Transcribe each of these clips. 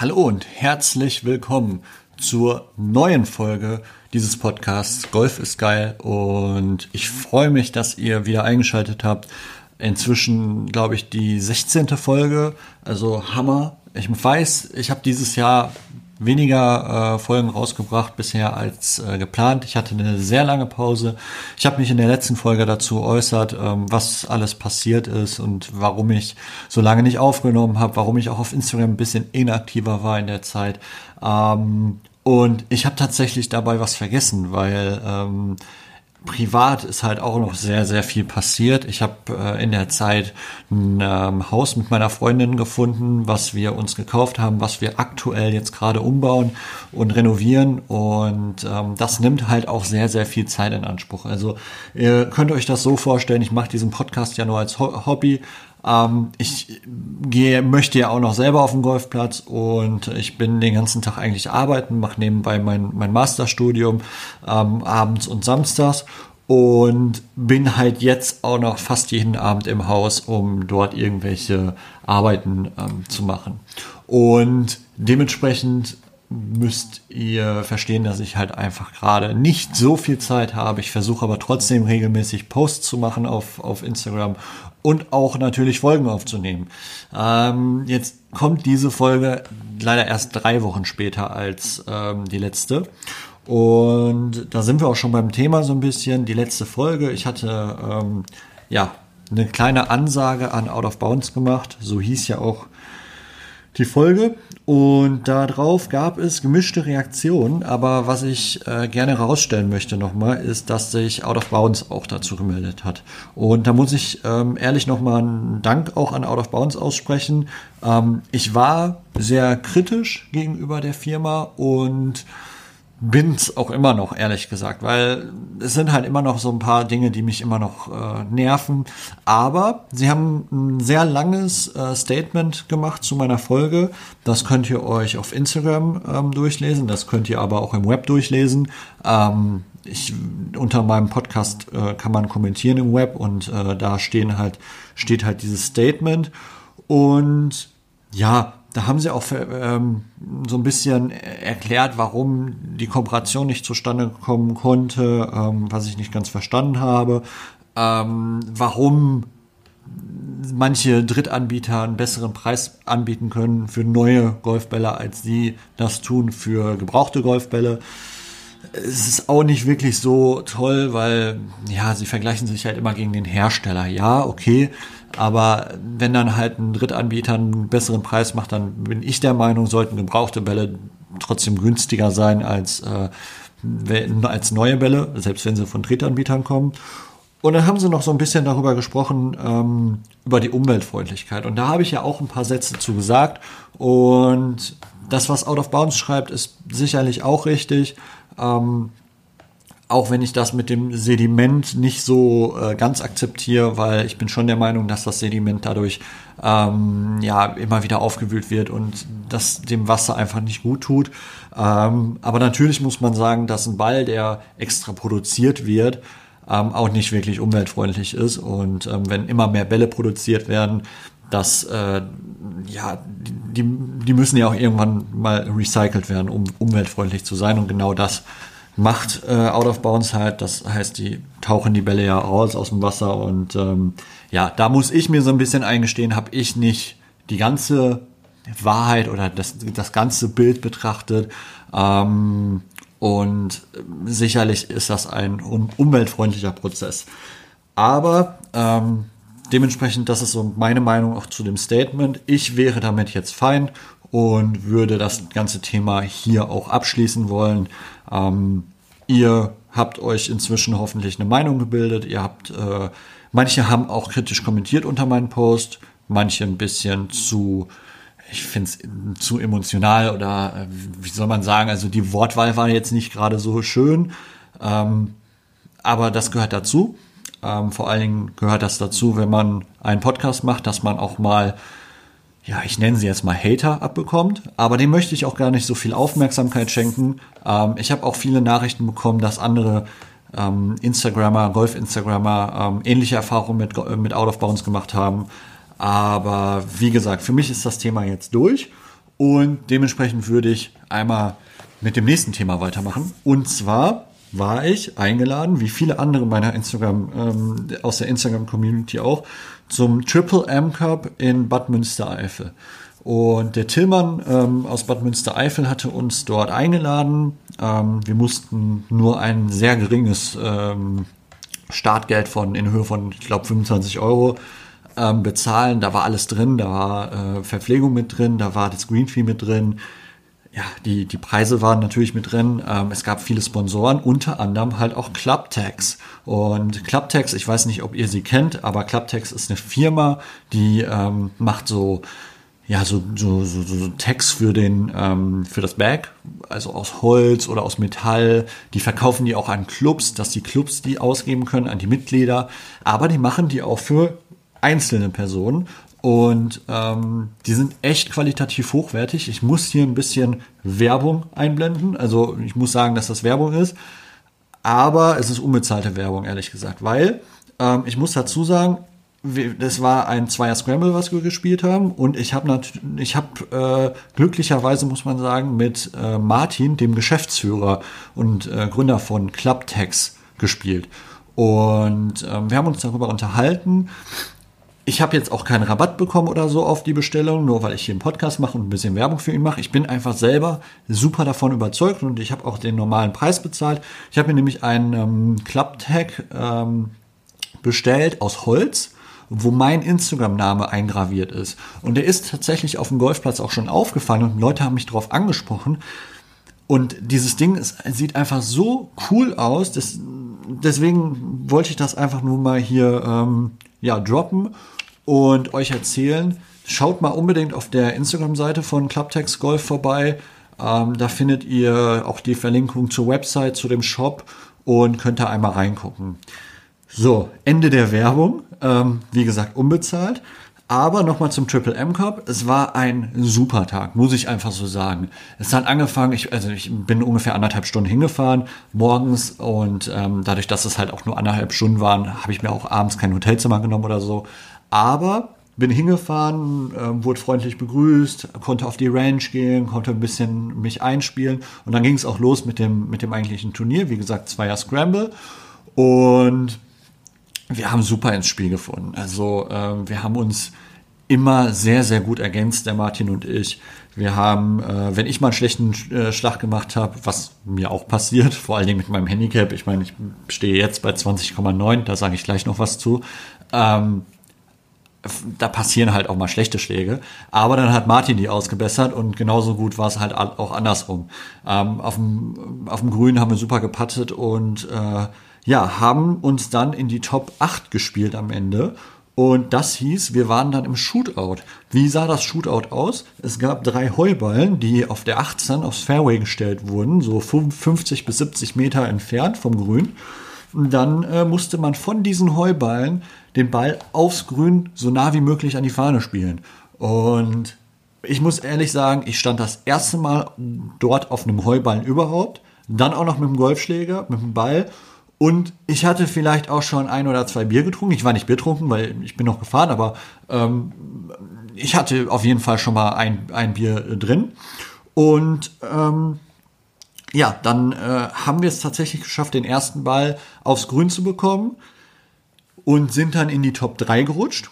Hallo und herzlich willkommen zur neuen Folge dieses Podcasts. Golf ist geil und ich freue mich, dass ihr wieder eingeschaltet habt. Inzwischen, glaube ich, die 16. Folge, also Hammer. Ich weiß, ich habe dieses Jahr weniger äh, Folgen rausgebracht bisher als äh, geplant. Ich hatte eine sehr lange Pause. Ich habe mich in der letzten Folge dazu äußert, ähm, was alles passiert ist und warum ich so lange nicht aufgenommen habe, warum ich auch auf Instagram ein bisschen inaktiver war in der Zeit. Ähm, und ich habe tatsächlich dabei was vergessen, weil ähm, privat ist halt auch noch sehr, sehr viel passiert. Ich habe äh, in der Zeit ein ähm, Haus mit meiner Freundin gefunden, was wir uns gekauft haben, was wir aktuell jetzt gerade umbauen und renovieren. Und ähm, das nimmt halt auch sehr, sehr viel Zeit in Anspruch. Also ihr könnt euch das so vorstellen, ich mache diesen Podcast ja nur als Ho Hobby, ähm, ich gehe, möchte ja auch noch selber auf den Golfplatz und ich bin den ganzen Tag eigentlich arbeiten, mache nebenbei mein, mein Masterstudium ähm, abends und samstags und bin halt jetzt auch noch fast jeden Abend im Haus, um dort irgendwelche Arbeiten ähm, zu machen. Und dementsprechend müsst ihr verstehen, dass ich halt einfach gerade nicht so viel Zeit habe. Ich versuche aber trotzdem regelmäßig Posts zu machen auf, auf Instagram und auch natürlich Folgen aufzunehmen. Ähm, jetzt kommt diese Folge leider erst drei Wochen später als ähm, die letzte. Und da sind wir auch schon beim Thema so ein bisschen. Die letzte Folge, ich hatte ähm, ja eine kleine Ansage an Out of Bounds gemacht. So hieß ja auch die Folge. Und darauf gab es gemischte Reaktionen. Aber was ich äh, gerne herausstellen möchte nochmal, ist, dass sich Out of Bounds auch dazu gemeldet hat. Und da muss ich ähm, ehrlich nochmal einen Dank auch an Out of Bounds aussprechen. Ähm, ich war sehr kritisch gegenüber der Firma und bin's auch immer noch, ehrlich gesagt, weil es sind halt immer noch so ein paar Dinge, die mich immer noch äh, nerven. Aber sie haben ein sehr langes äh, Statement gemacht zu meiner Folge. Das könnt ihr euch auf Instagram ähm, durchlesen, das könnt ihr aber auch im Web durchlesen. Ähm, ich, unter meinem Podcast äh, kann man kommentieren im Web und äh, da stehen halt, steht halt dieses Statement. Und ja, da haben sie auch ähm, so ein bisschen erklärt, warum die Kooperation nicht zustande kommen konnte, ähm, was ich nicht ganz verstanden habe, ähm, warum manche Drittanbieter einen besseren Preis anbieten können für neue Golfbälle, als sie das tun für gebrauchte Golfbälle. Es ist auch nicht wirklich so toll, weil ja, sie vergleichen sich halt immer gegen den Hersteller. Ja, okay, aber wenn dann halt ein Drittanbieter einen besseren Preis macht, dann bin ich der Meinung, sollten gebrauchte Bälle trotzdem günstiger sein als, äh, als neue Bälle, selbst wenn sie von Drittanbietern kommen. Und dann haben sie noch so ein bisschen darüber gesprochen, ähm, über die Umweltfreundlichkeit. Und da habe ich ja auch ein paar Sätze zu gesagt. Und das, was Out of Bounds schreibt, ist sicherlich auch richtig. Ähm, auch wenn ich das mit dem Sediment nicht so äh, ganz akzeptiere, weil ich bin schon der Meinung, dass das Sediment dadurch ähm, ja immer wieder aufgewühlt wird und das dem Wasser einfach nicht gut tut. Ähm, aber natürlich muss man sagen, dass ein Ball, der extra produziert wird, ähm, auch nicht wirklich umweltfreundlich ist. Und ähm, wenn immer mehr Bälle produziert werden, dass äh, ja die, die müssen ja auch irgendwann mal recycelt werden, um umweltfreundlich zu sein. Und genau das macht äh, Out of Bounds halt. Das heißt, die tauchen die Bälle ja raus aus dem Wasser und ähm, ja, da muss ich mir so ein bisschen eingestehen, habe ich nicht die ganze Wahrheit oder das, das ganze Bild betrachtet. Ähm, und sicherlich ist das ein umweltfreundlicher Prozess. Aber ähm, dementsprechend, das ist so meine Meinung auch zu dem Statement. Ich wäre damit jetzt fein und würde das ganze Thema hier auch abschließen wollen. Ähm, ihr habt euch inzwischen hoffentlich eine Meinung gebildet. Ihr habt, äh, manche haben auch kritisch kommentiert unter meinem Post, manche ein bisschen zu, ich finde es zu emotional oder äh, wie soll man sagen, also die Wortwahl war jetzt nicht gerade so schön, ähm, aber das gehört dazu. Ähm, vor allen Dingen gehört das dazu, wenn man einen Podcast macht, dass man auch mal ja, ich nenne sie jetzt mal Hater abbekommt, aber dem möchte ich auch gar nicht so viel Aufmerksamkeit schenken. Ähm, ich habe auch viele Nachrichten bekommen, dass andere ähm, Instagrammer, Golf-Instagrammer ähm, ähnliche Erfahrungen mit, mit Out of Bounds gemacht haben. Aber wie gesagt, für mich ist das Thema jetzt durch Und dementsprechend würde ich einmal mit dem nächsten Thema weitermachen. Und zwar war ich eingeladen, wie viele andere meiner Instagram, ähm, aus der Instagram-Community auch, zum Triple M Cup in Bad Münstereifel. Und der Tillmann ähm, aus Bad Münstereifel hatte uns dort eingeladen. Ähm, wir mussten nur ein sehr geringes ähm, Startgeld von in Höhe von, ich glaube, 25 Euro ähm, bezahlen. Da war alles drin, da war äh, Verpflegung mit drin, da war das Green Fee mit drin. Ja, die, die Preise waren natürlich mit drin. Ähm, es gab viele Sponsoren, unter anderem halt auch Clubtex. Und Clubtex, ich weiß nicht, ob ihr sie kennt, aber Clubtex ist eine Firma, die ähm, macht so ja, so, so, so, so Tags für den, ähm, für das Bag, also aus Holz oder aus Metall. Die verkaufen die auch an Clubs, dass die Clubs die ausgeben können an die Mitglieder. Aber die machen die auch für einzelne Personen. Und ähm, die sind echt qualitativ hochwertig. Ich muss hier ein bisschen Werbung einblenden. Also ich muss sagen, dass das Werbung ist. Aber es ist unbezahlte Werbung, ehrlich gesagt. Weil ähm, ich muss dazu sagen, das war ein Zweier Scramble, was wir gespielt haben. Und ich habe ich habe äh, glücklicherweise, muss man sagen, mit äh, Martin, dem Geschäftsführer und äh, Gründer von Clubtex, gespielt. Und ähm, wir haben uns darüber unterhalten. Ich habe jetzt auch keinen Rabatt bekommen oder so auf die Bestellung, nur weil ich hier einen Podcast mache und ein bisschen Werbung für ihn mache. Ich bin einfach selber super davon überzeugt und ich habe auch den normalen Preis bezahlt. Ich habe mir nämlich einen ähm, Clubtag ähm, bestellt aus Holz wo mein Instagram-Name eingraviert ist. Und der ist tatsächlich auf dem Golfplatz auch schon aufgefallen und Leute haben mich darauf angesprochen. Und dieses Ding ist, sieht einfach so cool aus. Das, deswegen wollte ich das einfach nur mal hier ähm, ja, droppen und euch erzählen. Schaut mal unbedingt auf der Instagram-Seite von Clubtex Golf vorbei. Ähm, da findet ihr auch die Verlinkung zur Website, zu dem Shop und könnt da einmal reingucken. So, Ende der Werbung. Ähm, wie gesagt, unbezahlt. Aber nochmal zum Triple M Cup. Es war ein super Tag, muss ich einfach so sagen. Es hat angefangen, ich, also ich bin ungefähr anderthalb Stunden hingefahren morgens und ähm, dadurch, dass es halt auch nur anderthalb Stunden waren, habe ich mir auch abends kein Hotelzimmer genommen oder so. Aber bin hingefahren, äh, wurde freundlich begrüßt, konnte auf die Ranch gehen, konnte ein bisschen mich einspielen und dann ging es auch los mit dem, mit dem eigentlichen Turnier. Wie gesagt, Zweier Scramble und wir haben super ins Spiel gefunden. Also äh, wir haben uns immer sehr, sehr gut ergänzt, der Martin und ich. Wir haben, äh, wenn ich mal einen schlechten äh, Schlag gemacht habe, was mir auch passiert, vor allen Dingen mit meinem Handicap, ich meine, ich stehe jetzt bei 20,9, da sage ich gleich noch was zu. Ähm, da passieren halt auch mal schlechte Schläge. Aber dann hat Martin die ausgebessert und genauso gut war es halt auch andersrum. Ähm, auf, dem, auf dem Grün haben wir super gepattet und äh, ja, haben uns dann in die Top 8 gespielt am Ende. Und das hieß, wir waren dann im Shootout. Wie sah das Shootout aus? Es gab drei Heuballen, die auf der 18 aufs Fairway gestellt wurden, so 50 bis 70 Meter entfernt vom Grün. Und dann äh, musste man von diesen Heuballen den Ball aufs Grün so nah wie möglich an die Fahne spielen. Und ich muss ehrlich sagen, ich stand das erste Mal dort auf einem Heuballen überhaupt. Dann auch noch mit dem Golfschläger, mit dem Ball und ich hatte vielleicht auch schon ein oder zwei Bier getrunken. Ich war nicht betrunken, weil ich bin noch gefahren, aber ähm, ich hatte auf jeden Fall schon mal ein, ein Bier äh, drin. Und ähm, ja, dann äh, haben wir es tatsächlich geschafft, den ersten Ball aufs Grün zu bekommen und sind dann in die Top 3 gerutscht.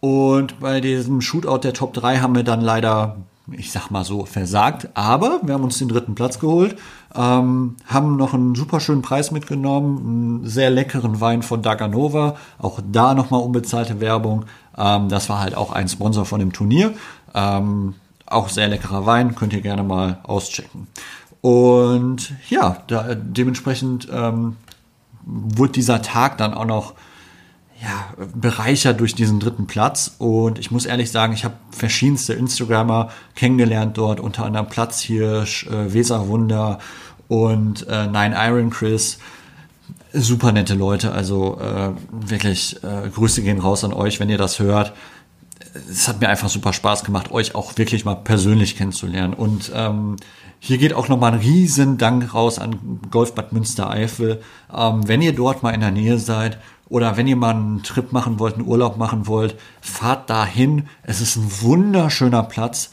Und bei diesem Shootout der Top 3 haben wir dann leider ich sag mal so, versagt. Aber wir haben uns den dritten Platz geholt, ähm, haben noch einen super schönen Preis mitgenommen, einen sehr leckeren Wein von Daganova. Auch da nochmal unbezahlte Werbung. Ähm, das war halt auch ein Sponsor von dem Turnier. Ähm, auch sehr leckerer Wein, könnt ihr gerne mal auschecken. Und ja, da, dementsprechend ähm, wurde dieser Tag dann auch noch ja, bereichert durch diesen dritten Platz. Und ich muss ehrlich sagen, ich habe verschiedenste Instagrammer kennengelernt dort, unter anderem Platzhirsch, äh, Weserwunder und äh, Nine Iron Chris. Super nette Leute, also äh, wirklich äh, Grüße gehen raus an euch, wenn ihr das hört. Es hat mir einfach super Spaß gemacht, euch auch wirklich mal persönlich kennenzulernen. Und ähm, hier geht auch nochmal ein riesen Dank raus an Golfbad Münstereifel. Ähm, wenn ihr dort mal in der Nähe seid, oder wenn ihr mal einen Trip machen wollt, einen Urlaub machen wollt, fahrt dahin. Es ist ein wunderschöner Platz.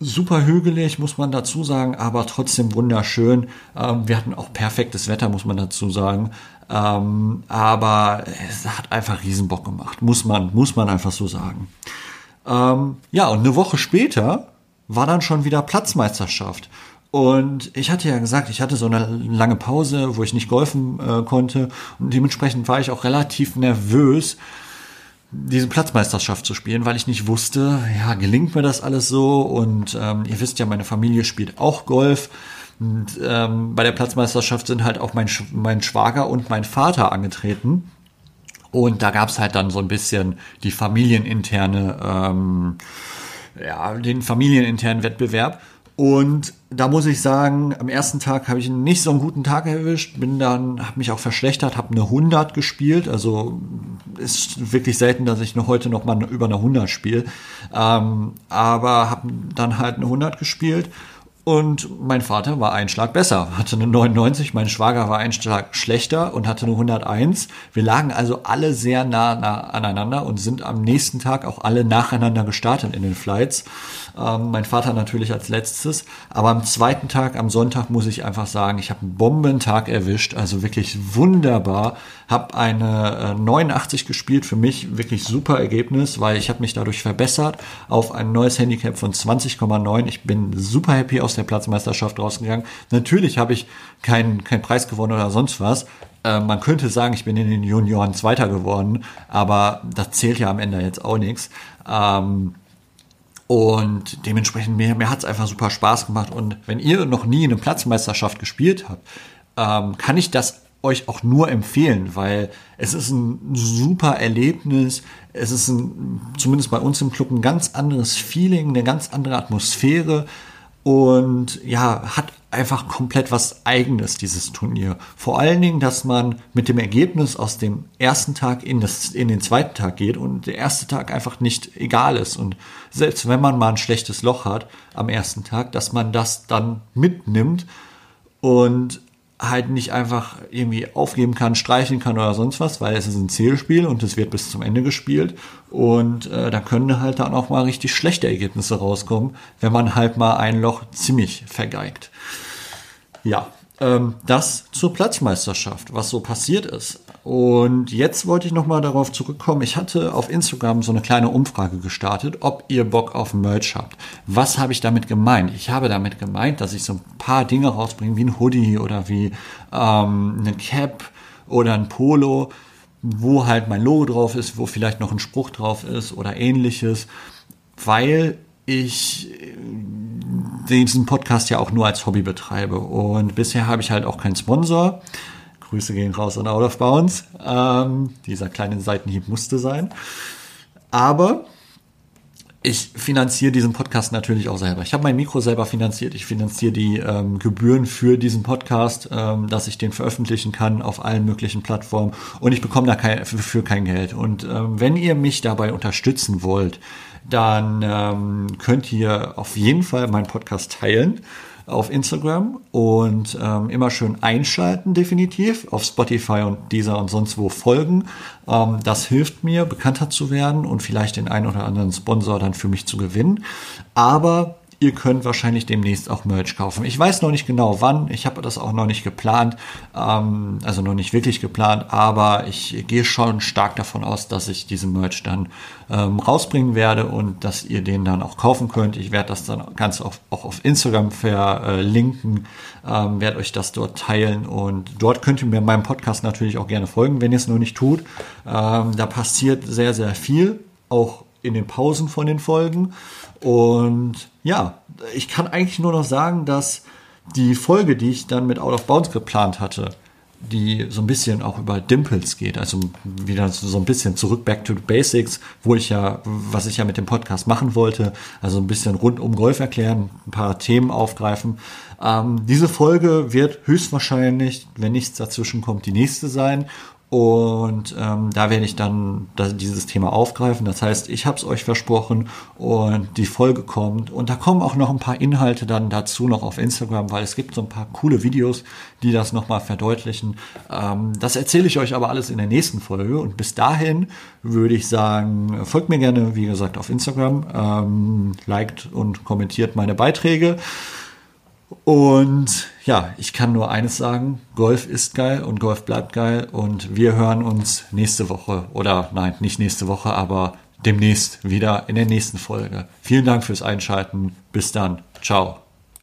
super hügelig, muss man dazu sagen, aber trotzdem wunderschön. Ähm, wir hatten auch perfektes Wetter, muss man dazu sagen. Ähm, aber es hat einfach riesen Bock gemacht, muss man, muss man einfach so sagen. Ähm, ja, und eine Woche später war dann schon wieder Platzmeisterschaft. Und ich hatte ja gesagt, ich hatte so eine lange Pause, wo ich nicht golfen äh, konnte. Und dementsprechend war ich auch relativ nervös, diese Platzmeisterschaft zu spielen, weil ich nicht wusste, ja, gelingt mir das alles so? Und ähm, ihr wisst ja, meine Familie spielt auch Golf. Und ähm, bei der Platzmeisterschaft sind halt auch mein, Sch mein Schwager und mein Vater angetreten. Und da gab's halt dann so ein bisschen die familieninterne, ähm, ja, den familieninternen Wettbewerb. Und da muss ich sagen, am ersten Tag habe ich nicht so einen guten Tag erwischt, bin dann, habe mich auch verschlechtert, habe eine 100 gespielt. Also ist wirklich selten, dass ich noch heute noch mal über eine 100 spiele. Ähm, aber habe dann halt eine 100 gespielt und mein Vater war ein Schlag besser, hatte eine 99, mein Schwager war ein Schlag schlechter und hatte eine 101. Wir lagen also alle sehr nah, nah aneinander und sind am nächsten Tag auch alle nacheinander gestartet in den Flights. Ähm, mein Vater natürlich als letztes. Aber am zweiten Tag, am Sonntag, muss ich einfach sagen, ich habe einen Bombentag erwischt. Also wirklich wunderbar. Habe eine äh, 89 gespielt. Für mich wirklich super Ergebnis, weil ich habe mich dadurch verbessert auf ein neues Handicap von 20,9. Ich bin super happy aus der Platzmeisterschaft rausgegangen. Natürlich habe ich keinen kein Preis gewonnen oder sonst was. Äh, man könnte sagen, ich bin in den Junioren Zweiter geworden, aber das zählt ja am Ende jetzt auch nichts. Ähm, und dementsprechend, mir, mir hat es einfach super Spaß gemacht. Und wenn ihr noch nie eine Platzmeisterschaft gespielt habt, ähm, kann ich das euch auch nur empfehlen, weil es ist ein super Erlebnis. Es ist ein, zumindest bei uns im Club ein ganz anderes Feeling, eine ganz andere Atmosphäre und ja, hat einfach komplett was eigenes, dieses Turnier. Vor allen Dingen, dass man mit dem Ergebnis aus dem ersten Tag in, das, in den zweiten Tag geht und der erste Tag einfach nicht egal ist. Und selbst wenn man mal ein schlechtes Loch hat am ersten Tag, dass man das dann mitnimmt und halt nicht einfach irgendwie aufgeben kann, streichen kann oder sonst was, weil es ist ein Zielspiel und es wird bis zum Ende gespielt und äh, da können halt dann auch mal richtig schlechte Ergebnisse rauskommen, wenn man halt mal ein Loch ziemlich vergeigt. Ja, ähm, das zur Platzmeisterschaft, was so passiert ist. Und jetzt wollte ich nochmal darauf zurückkommen. Ich hatte auf Instagram so eine kleine Umfrage gestartet, ob ihr Bock auf Merch habt. Was habe ich damit gemeint? Ich habe damit gemeint, dass ich so ein paar Dinge rausbringe, wie ein Hoodie oder wie ähm, eine Cap oder ein Polo, wo halt mein Logo drauf ist, wo vielleicht noch ein Spruch drauf ist oder ähnliches, weil ich diesen Podcast ja auch nur als Hobby betreibe. Und bisher habe ich halt auch keinen Sponsor. Grüße gehen raus an Out of Bounds. Ähm, dieser kleine Seitenhieb musste sein. Aber ich finanziere diesen Podcast natürlich auch selber. Ich habe mein Mikro selber finanziert. Ich finanziere die ähm, Gebühren für diesen Podcast, ähm, dass ich den veröffentlichen kann auf allen möglichen Plattformen. Und ich bekomme da kein, kein Geld. Und ähm, wenn ihr mich dabei unterstützen wollt, dann ähm, könnt ihr auf jeden Fall meinen Podcast teilen auf Instagram und ähm, immer schön einschalten, definitiv. Auf Spotify und dieser und sonst wo folgen. Ähm, das hilft mir, bekannter zu werden und vielleicht den einen oder anderen Sponsor dann für mich zu gewinnen. Aber Ihr könnt wahrscheinlich demnächst auch Merch kaufen. Ich weiß noch nicht genau wann. Ich habe das auch noch nicht geplant. Ähm, also noch nicht wirklich geplant. Aber ich gehe schon stark davon aus, dass ich diesen Merch dann ähm, rausbringen werde und dass ihr den dann auch kaufen könnt. Ich werde das dann ganz auf, auch auf Instagram verlinken. Ähm, werde euch das dort teilen. Und dort könnt ihr mir meinem Podcast natürlich auch gerne folgen, wenn ihr es noch nicht tut. Ähm, da passiert sehr, sehr viel. Auch in den Pausen von den Folgen. Und ja, ich kann eigentlich nur noch sagen, dass die Folge, die ich dann mit Out of Bounds geplant hatte, die so ein bisschen auch über Dimples geht, also wieder so ein bisschen zurück back to the basics, wo ich ja, was ich ja mit dem Podcast machen wollte, also ein bisschen rund um Golf erklären, ein paar Themen aufgreifen. Ähm, diese Folge wird höchstwahrscheinlich, wenn nichts dazwischen kommt, die nächste sein Und ähm, da werde ich dann das, dieses Thema aufgreifen. Das heißt, ich habe es euch versprochen und die Folge kommt. Und da kommen auch noch ein paar Inhalte dann dazu noch auf Instagram, weil es gibt so ein paar coole Videos, die das nochmal verdeutlichen. Ähm, das erzähle ich euch aber alles in der nächsten Folge. Und bis dahin würde ich sagen, folgt mir gerne, wie gesagt, auf Instagram, ähm, liked und kommentiert meine Beiträge. Und ja, ich kann nur eines sagen, Golf ist geil und Golf bleibt geil und wir hören uns nächste Woche oder nein, nicht nächste Woche, aber demnächst wieder in der nächsten Folge. Vielen Dank fürs Einschalten. Bis dann. Ciao.